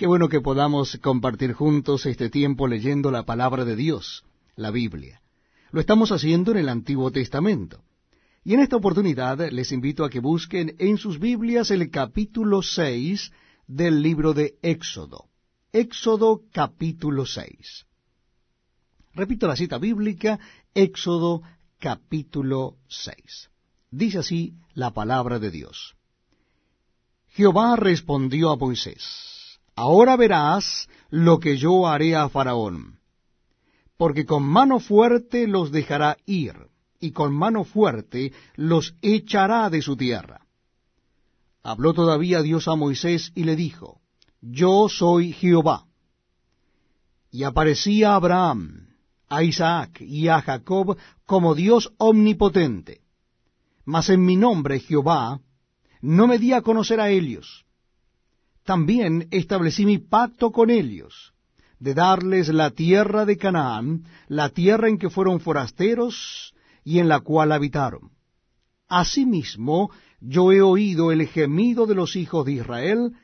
Qué bueno que podamos compartir juntos este tiempo leyendo la palabra de Dios, la Biblia. Lo estamos haciendo en el Antiguo Testamento. Y en esta oportunidad les invito a que busquen en sus Biblias el capítulo 6 del libro de Éxodo. Éxodo capítulo 6. Repito la cita bíblica, Éxodo capítulo 6. Dice así la palabra de Dios. Jehová respondió a Moisés, Ahora verás lo que yo haré a Faraón, porque con mano fuerte los dejará ir, y con mano fuerte los echará de su tierra. Habló todavía Dios a Moisés y le dijo, Yo soy Jehová. Y aparecía a Abraham, a Isaac y a Jacob como Dios omnipotente. Mas en mi nombre, Jehová, no me di a conocer a ellos. También establecí mi pacto con ellos, de darles la tierra de Canaán, la tierra en que fueron forasteros y en la cual habitaron. Asimismo, yo he oído el gemido de los hijos de Israel,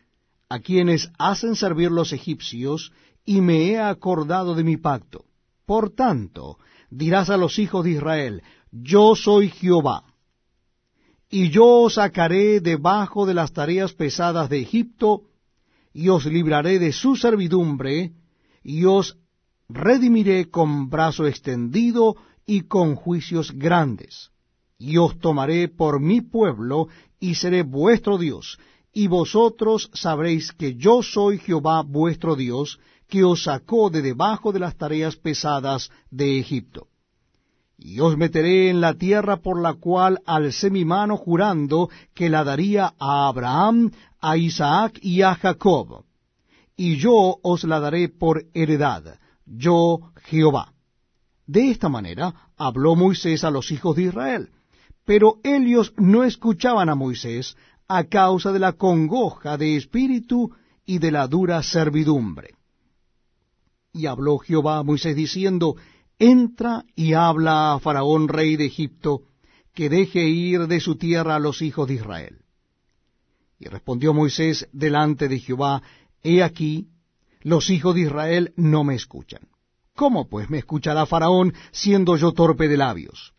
a quienes hacen servir los egipcios, y me he acordado de mi pacto. Por tanto, dirás a los hijos de Israel, yo soy Jehová, y yo os sacaré debajo de las tareas pesadas de Egipto, y os libraré de su servidumbre, y os redimiré con brazo extendido y con juicios grandes. Y os tomaré por mi pueblo, y seré vuestro Dios, y vosotros sabréis que yo soy Jehová vuestro Dios, que os sacó de debajo de las tareas pesadas de Egipto. Y os meteré en la tierra por la cual alcé mi mano jurando que la daría a Abraham, a Isaac y a Jacob. Y yo os la daré por heredad, yo Jehová. De esta manera habló Moisés a los hijos de Israel. Pero ellos no escuchaban a Moisés a causa de la congoja de espíritu y de la dura servidumbre. Y habló Jehová a Moisés diciendo, Entra y habla a Faraón rey de Egipto, que deje ir de su tierra a los hijos de Israel. Y respondió Moisés delante de Jehová, He aquí, los hijos de Israel no me escuchan. ¿Cómo pues me escuchará Faraón siendo yo torpe de labios?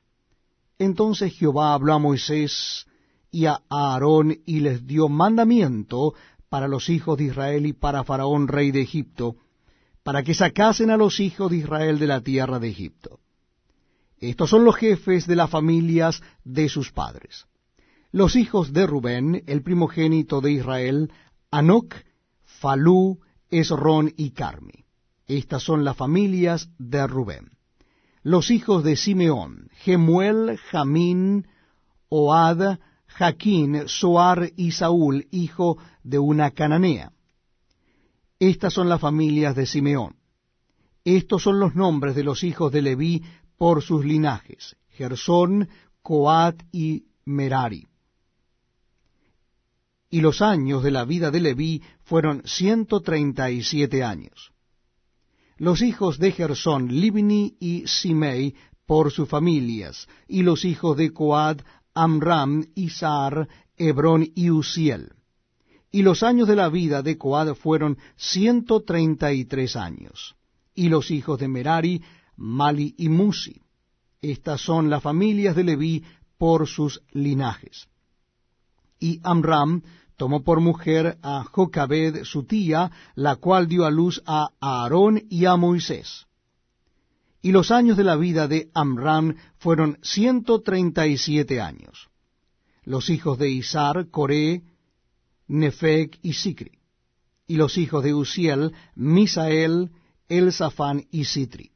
Entonces Jehová habló a Moisés y a Aarón y les dio mandamiento para los hijos de Israel y para Faraón rey de Egipto, para que sacasen a los hijos de Israel de la tierra de Egipto. Estos son los jefes de las familias de sus padres. Los hijos de Rubén, el primogénito de Israel, Anoc, Falú, Esrón y Carmi. Estas son las familias de Rubén. Los hijos de Simeón, Gemuel, Jamín, Oad, Jaquín, Soar y Saúl, hijo de una cananea. Estas son las familias de Simeón. Estos son los nombres de los hijos de Leví por sus linajes, Gersón, Coat y Merari. Y los años de la vida de Leví fueron ciento treinta y siete años. Los hijos de Gersón, Libni y Simei por sus familias, y los hijos de Coat, Amram, Isar, Hebrón y Uziel y los años de la vida de Coad fueron ciento treinta y tres años. Y los hijos de Merari, Mali y Musi. Estas son las familias de Leví por sus linajes. Y Amram tomó por mujer a Jocabed su tía, la cual dio a luz a Aarón y a Moisés. Y los años de la vida de Amram fueron ciento treinta y siete años. Los hijos de Isar, Coré, Nefeg y Sicri. Y los hijos de Uziel, Misael, Elzafán y Sitri.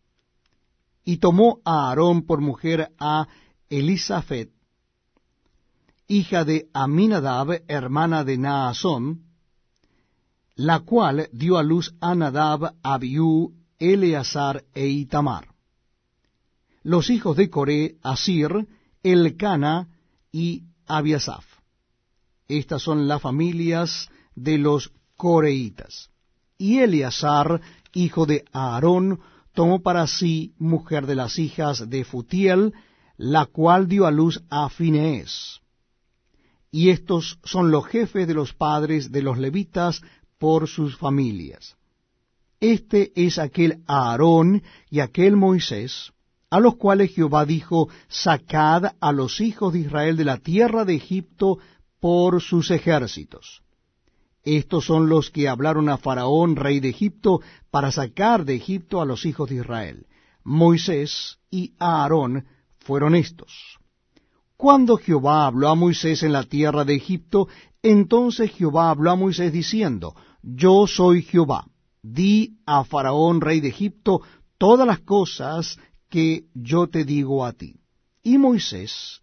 Y tomó a Aarón por mujer a Elisafet, hija de Aminadab, hermana de Naasón, la cual dio a luz a Nadab, Abiú, Eleazar e Itamar. Los hijos de Coré, Asir, Elcana y Abiasaf. Estas son las familias de los coreitas. Y Eleazar, hijo de Aarón, tomó para sí mujer de las hijas de Futiel, la cual dio a luz a Finees. Y estos son los jefes de los padres de los levitas por sus familias. Este es aquel Aarón y aquel Moisés, a los cuales Jehová dijo, Sacad a los hijos de Israel de la tierra de Egipto por sus ejércitos. Estos son los que hablaron a Faraón, rey de Egipto, para sacar de Egipto a los hijos de Israel. Moisés y Aarón fueron estos. Cuando Jehová habló a Moisés en la tierra de Egipto, entonces Jehová habló a Moisés diciendo, Yo soy Jehová, di a Faraón, rey de Egipto, todas las cosas que yo te digo a ti. Y Moisés